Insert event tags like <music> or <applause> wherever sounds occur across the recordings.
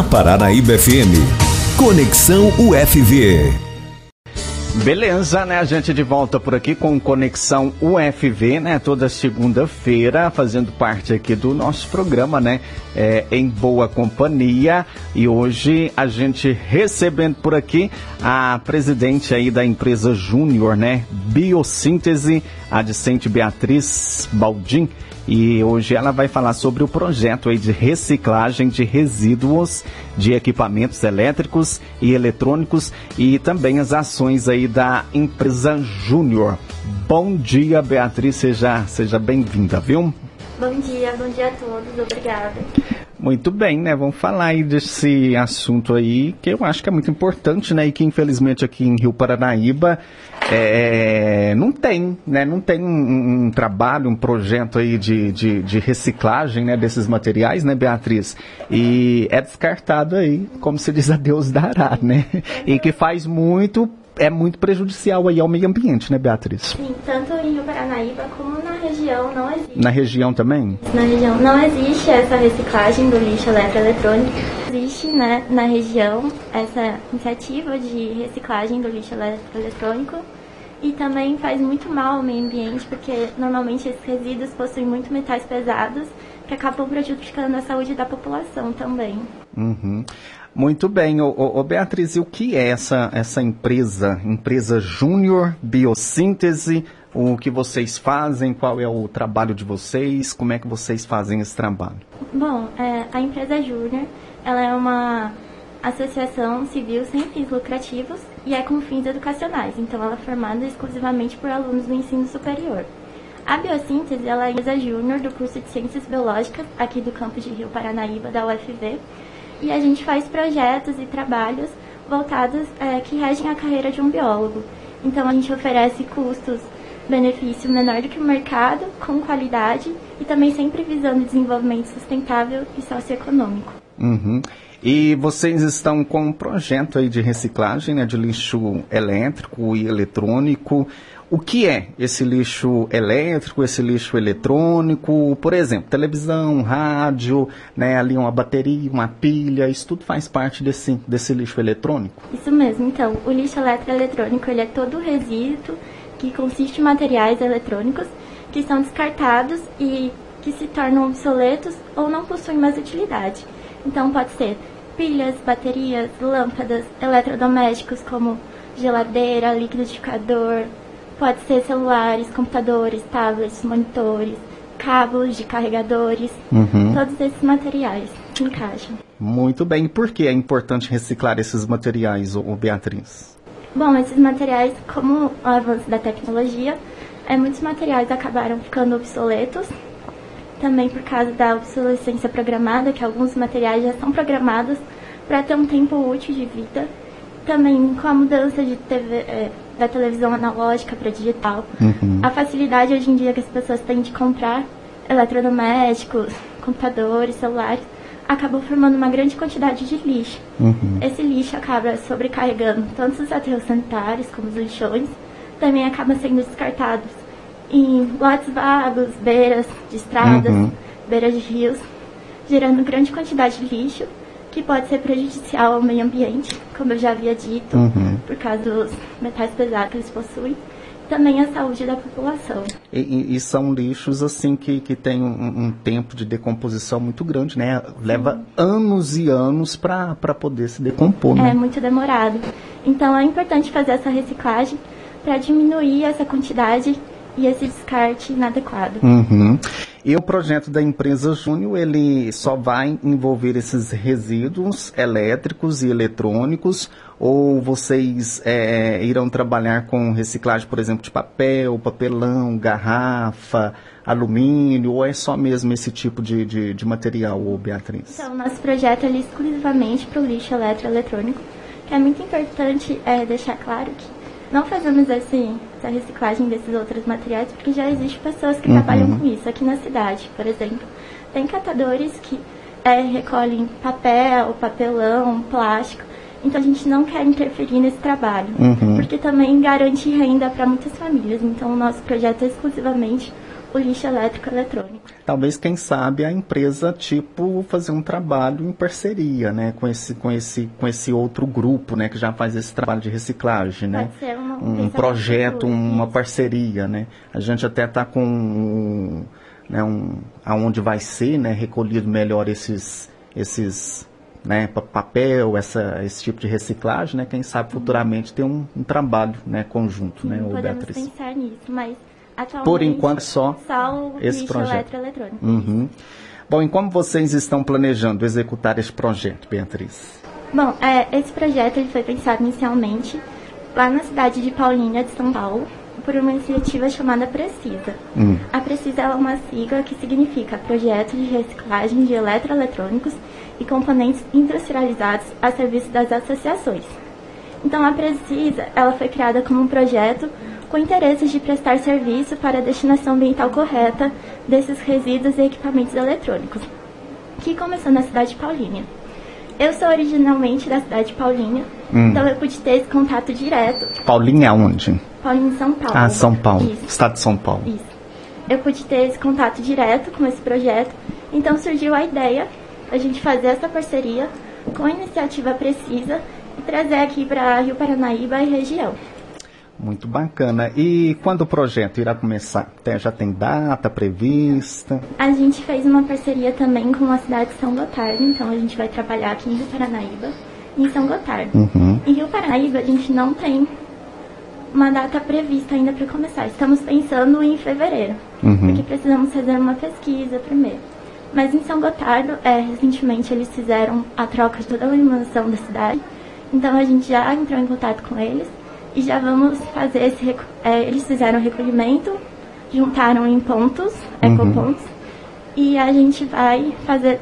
na Paranaíba FM. Conexão UFV. Beleza, né? A gente de volta por aqui com Conexão UFV, né? Toda segunda-feira, fazendo parte aqui do nosso programa, né? É, em boa companhia. E hoje a gente recebendo por aqui a presidente aí da empresa Júnior, né? Biossíntese, a Beatriz Baldim. E hoje ela vai falar sobre o projeto de reciclagem de resíduos de equipamentos elétricos e eletrônicos e também as ações aí da empresa Júnior. Bom dia, Beatriz, seja, seja bem-vinda, viu? Bom dia, bom dia a todos, obrigada. Muito bem, né? Vamos falar aí desse assunto aí que eu acho que é muito importante, né? E que infelizmente aqui em Rio Paranaíba é, não tem, né? Não tem um, um, trabalho, um projeto aí de, de, de, reciclagem, né? Desses materiais, né, Beatriz? E é descartado aí, como se diz <laughs> a Deus dará, né? E que faz muito é muito prejudicial aí ao meio ambiente, né, Beatriz? Sim, tanto em Rio Paranaíba como região não existe. Na região também? Na região não existe essa reciclagem do lixo eletroeletrônico. Existe, né, na região essa iniciativa de reciclagem do lixo eletroeletrônico e também faz muito mal ao meio ambiente, porque normalmente esses resíduos possuem muito metais pesados que acabam prejudicando a saúde da população também. Uhum. Muito bem, ô, ô, Beatriz, e o que é essa, essa empresa, empresa Júnior Biossíntese? O que vocês fazem? Qual é o trabalho de vocês? Como é que vocês fazem esse trabalho? Bom, é, a empresa Júnior, ela é uma associação civil sem fins lucrativos e é com fins educacionais, então ela é formada exclusivamente por alunos do ensino superior. A Biossíntese ela é a empresa júnior do curso de Ciências Biológicas aqui do campus de Rio Paranaíba, da UFV, e a gente faz projetos e trabalhos voltados é, que regem a carreira de um biólogo. Então a gente oferece custos, benefício menor do que o mercado, com qualidade e também sempre visando desenvolvimento sustentável e socioeconômico. Uhum. E vocês estão com um projeto aí de reciclagem né, de lixo elétrico e eletrônico. O que é esse lixo elétrico, esse lixo eletrônico? Por exemplo, televisão, rádio, né, ali uma bateria, uma pilha, isso tudo faz parte desse, desse lixo eletrônico? Isso mesmo. Então, o lixo eletroeletrônico ele é todo resíduo que consiste em materiais eletrônicos que são descartados e que se tornam obsoletos ou não possuem mais utilidade. Então, pode ser pilhas, baterias, lâmpadas, eletrodomésticos como geladeira, liquidificador, Pode ser celulares, computadores, tablets, monitores, cabos de carregadores, uhum. todos esses materiais se encaixam. Muito bem. Por que é importante reciclar esses materiais, ô Beatriz? Bom, esses materiais, como o avanço da tecnologia, é, muitos materiais acabaram ficando obsoletos, também por causa da obsolescência programada, que alguns materiais já são programados para ter um tempo útil de vida. Também com a mudança de TV, é, da televisão analógica para digital. Uhum. A facilidade hoje em dia que as pessoas têm de comprar eletrodomésticos, computadores, celulares, acabou formando uma grande quantidade de lixo. Uhum. Esse lixo acaba sobrecarregando tanto os aterros sanitários como os lixões, também acaba sendo descartados em lotes vagos, beiras de estradas, uhum. beiras de rios, gerando grande quantidade de lixo que pode ser prejudicial ao meio ambiente, como eu já havia dito, uhum. por causa dos metais pesados que eles possuem, também a saúde da população. E, e são lixos assim que, que tem um, um, tempo de decomposição muito grande, né? Leva Sim. anos e anos para poder se decompor. Né? É muito demorado. Então é importante fazer essa reciclagem para diminuir essa quantidade e esse descarte inadequado. Uhum. E o projeto da empresa Júnior, ele só vai envolver esses resíduos elétricos e eletrônicos ou vocês é, irão trabalhar com reciclagem, por exemplo, de papel, papelão, garrafa, alumínio, ou é só mesmo esse tipo de, de, de material, Beatriz? Então, nosso projeto é exclusivamente para o lixo eletroeletrônico, é muito importante é, deixar claro que não fazemos esse, essa reciclagem desses outros materiais porque já existem pessoas que uhum. trabalham com isso. Aqui na cidade, por exemplo, tem catadores que é, recolhem papel, papelão, plástico. Então a gente não quer interferir nesse trabalho, uhum. porque também garante renda para muitas famílias. Então o nosso projeto é exclusivamente lixo elétrico eletrônico. Talvez, quem sabe, a empresa, tipo, fazer um trabalho em parceria, né, com esse, com esse, com esse outro grupo, né, que já faz esse trabalho de reciclagem, né? Pode ser uma- um projeto, uma parceria, né? A gente até está com um, né, um, aonde vai ser, né, recolhido melhor esses, esses, né, pa- papel, essa, esse tipo de reciclagem, né? Quem sabe futuramente ter um, um trabalho, né, conjunto, né, ô Podemos Beatriz? pensar nisso, mas atualmente Por enquanto só só esse projeto. eletroeletrônico. Uhum. Bom, e como vocês estão planejando executar esse projeto, Beatriz? Bom, é, esse projeto ele foi pensado inicialmente lá na cidade de Paulínia, de São Paulo, por uma iniciativa chamada Precisa. Hum. A Precisa é uma sigla que significa Projeto de Reciclagem de Eletroeletrônicos e Componentes Industrializados a serviço das associações. Então, a Precisa ela foi criada como um projeto com interesses de prestar serviço para a destinação ambiental correta desses resíduos e equipamentos eletrônicos, que começou na cidade de Paulínia. Eu sou originalmente da cidade de Paulínia, então eu pude ter esse contato direto. Paulinha aonde? Paulínia, São Paulo. Ah, São Paulo, Isso. estado de São Paulo. Isso. Eu pude ter esse contato direto com esse projeto, então surgiu a ideia da gente fazer essa parceria com a iniciativa Precisa e trazer aqui para Rio Paranaíba e região. Muito bacana. E quando o projeto irá começar? Já tem data prevista? A gente fez uma parceria também com a cidade de São Gotardo, então a gente vai trabalhar aqui em Rio Paranaíba e em São Gotardo. Uhum. Em Rio Paranaíba a gente não tem uma data prevista ainda para começar. Estamos pensando em fevereiro, Uhum. porque precisamos fazer uma pesquisa primeiro. Mas em São Gotardo, é, recentemente eles fizeram a troca de toda a iluminação da cidade, então a gente já entrou em contato com eles e já vamos fazer esse. é, eles fizeram o recolhimento, juntaram em pontos, ecopontos, e a gente vai fazer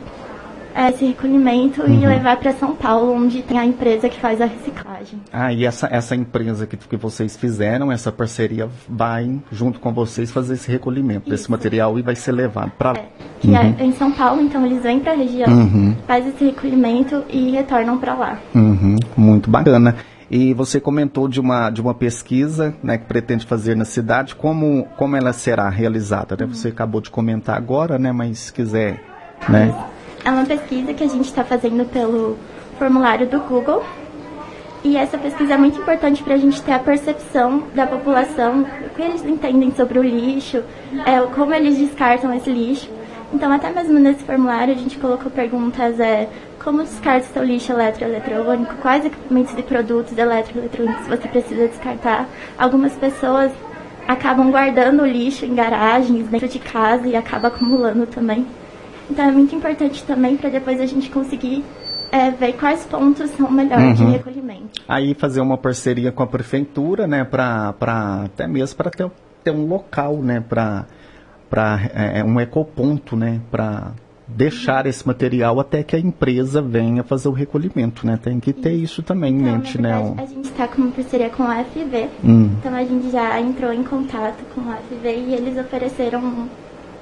é, esse recolhimento e levar para São Paulo, onde tem a empresa que faz a reciclagem. Ah, e essa, essa empresa que, que vocês fizeram, essa parceria, vai, junto com vocês, fazer esse recolhimento desse Isso. material e vai ser levado para lá. É, que é em São Paulo, então eles vêm para a região, Uhum. faz esse recolhimento e retornam para lá. Uhum, muito bacana. E você comentou de uma, de uma pesquisa né, que pretende fazer na cidade, como, como ela será realizada? Né? Você acabou de comentar agora, né? mas se quiser. Né? É uma pesquisa que a gente está fazendo pelo formulário do Google. E essa pesquisa é muito importante para a gente ter a percepção da população, o que eles entendem sobre o lixo, é, como eles descartam esse lixo. Então, até mesmo nesse formulário, a gente colocou perguntas é, como descarta seu lixo eletroeletrônico, quais equipamentos e produtos eletroeletrônicos você precisa descartar. Algumas pessoas acabam guardando o lixo em garagens, dentro de casa e acaba acumulando também. Então é muito importante também para depois a gente conseguir é, ver quais pontos são melhores de recolhimento. Aí fazer uma parceria com a prefeitura, né? Pra, até mesmo para ter, ter um local, né? Para é, um ecoponto, né? Para deixar esse material até que a empresa venha fazer o recolhimento, né? Tem que ter isso também em Então, mente, na né? verdade, a gente está com uma parceria com a FV. Hum. Então a gente já entrou em contato com a FV e eles ofereceram um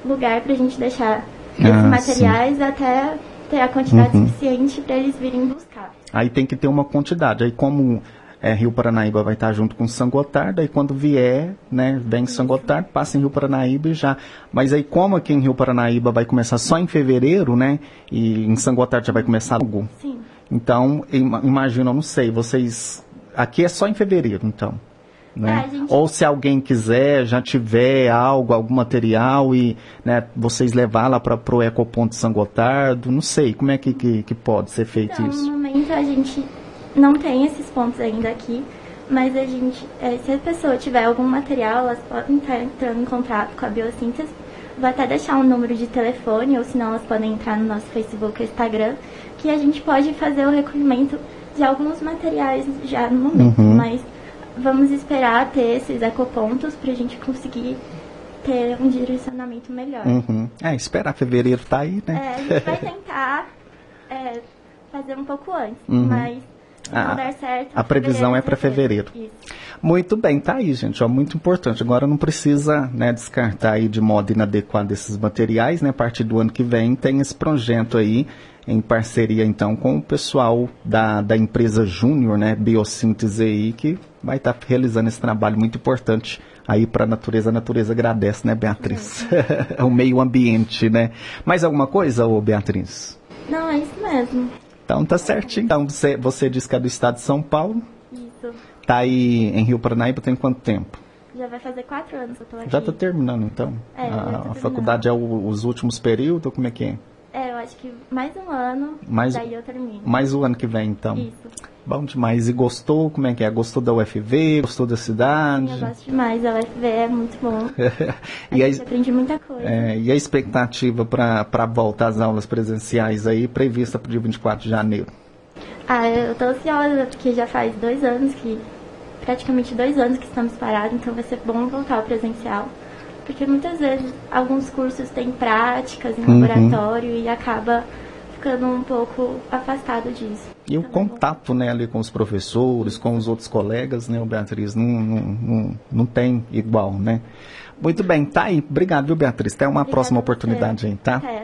lugar para a gente deixar esses Ah, materiais até ter a quantidade Uhum. suficiente para eles virem buscar. Aí tem que ter uma quantidade. Aí como é, Rio Paranaíba vai estar junto com São Gotardo, aí quando vier, né, vem em São Gotardo, passa em Rio Paranaíba e já. Mas aí como aqui em Rio Paranaíba vai começar só em fevereiro, né, e em São Gotardo já vai começar logo. Sim. Então, ima- imagina, eu não sei, vocês... Aqui é só em fevereiro, então. Né? É, gente- Ou se alguém quiser, já tiver algo, algum material e né, vocês levar lá para o Ecoponto de São Gotardo, não sei, como é que, que, que pode ser feito Então, isso? no momento a gente não tem esses pontos ainda aqui, mas a gente, é, se a pessoa tiver algum material, elas podem estar entrando em contato com a Biossíntese. Vou até deixar um número de telefone, ou senão elas podem entrar no nosso Facebook ou Instagram, que a gente pode fazer o recolhimento de alguns materiais já no momento, Uhum. mas vamos esperar ter esses ecopontos para a gente conseguir ter um direcionamento melhor. Uhum. É, esperar fevereiro tá aí, É, né? a gente vai <laughs> tentar é, fazer um pouco antes, Uhum. mas Ah, não der certo. a previsão é pra fevereiro. Isso. Muito bem, tá aí, gente, ó, muito importante. Agora não precisa, né, descartar aí de modo inadequado esses materiais, né? A partir do ano que vem tem esse projeto aí em parceria então com o pessoal da, da empresa Júnior, né, Biossíntese aí, que vai estar tá realizando esse trabalho muito importante aí para a natureza. A natureza agradece, né, Beatriz? É <laughs> o meio ambiente, né? Mais alguma coisa, ô Beatriz? Não, é isso mesmo. Então tá certinho. Então você, você disse que é do estado de São Paulo. Isso. Tá aí em Rio Paranaíba tem quanto tempo? Já vai fazer quatro anos que eu tô aqui. Já tá terminando então? É, a, a faculdade é o, os últimos períodos, como é que é? É, eu acho que mais um ano, mais, daí eu termino. Mais o ano que vem, então. Isso. Bom demais. E gostou? Como é que é? Gostou da UFV? Gostou da cidade? Eu gosto demais. A UFV é muito bom. <laughs> e a gente a, aprende muita coisa. É, e a expectativa para a volta às aulas presenciais aí, prevista para o dia 24 de janeiro? Ah, eu tô ansiosa, porque já faz dois anos que... Praticamente dois anos que estamos parados, então vai ser bom voltar ao presencial. Porque muitas vezes alguns cursos têm práticas em uhum. laboratório e acaba ficando um pouco afastado disso. E o contato né, ali com os professores, com os outros colegas, né, Beatriz, não, não, não, não tem igual, né? Muito bem, tá aí. Obrigado, viu, Beatriz? Até uma Obrigada próxima oportunidade aí, tá? É.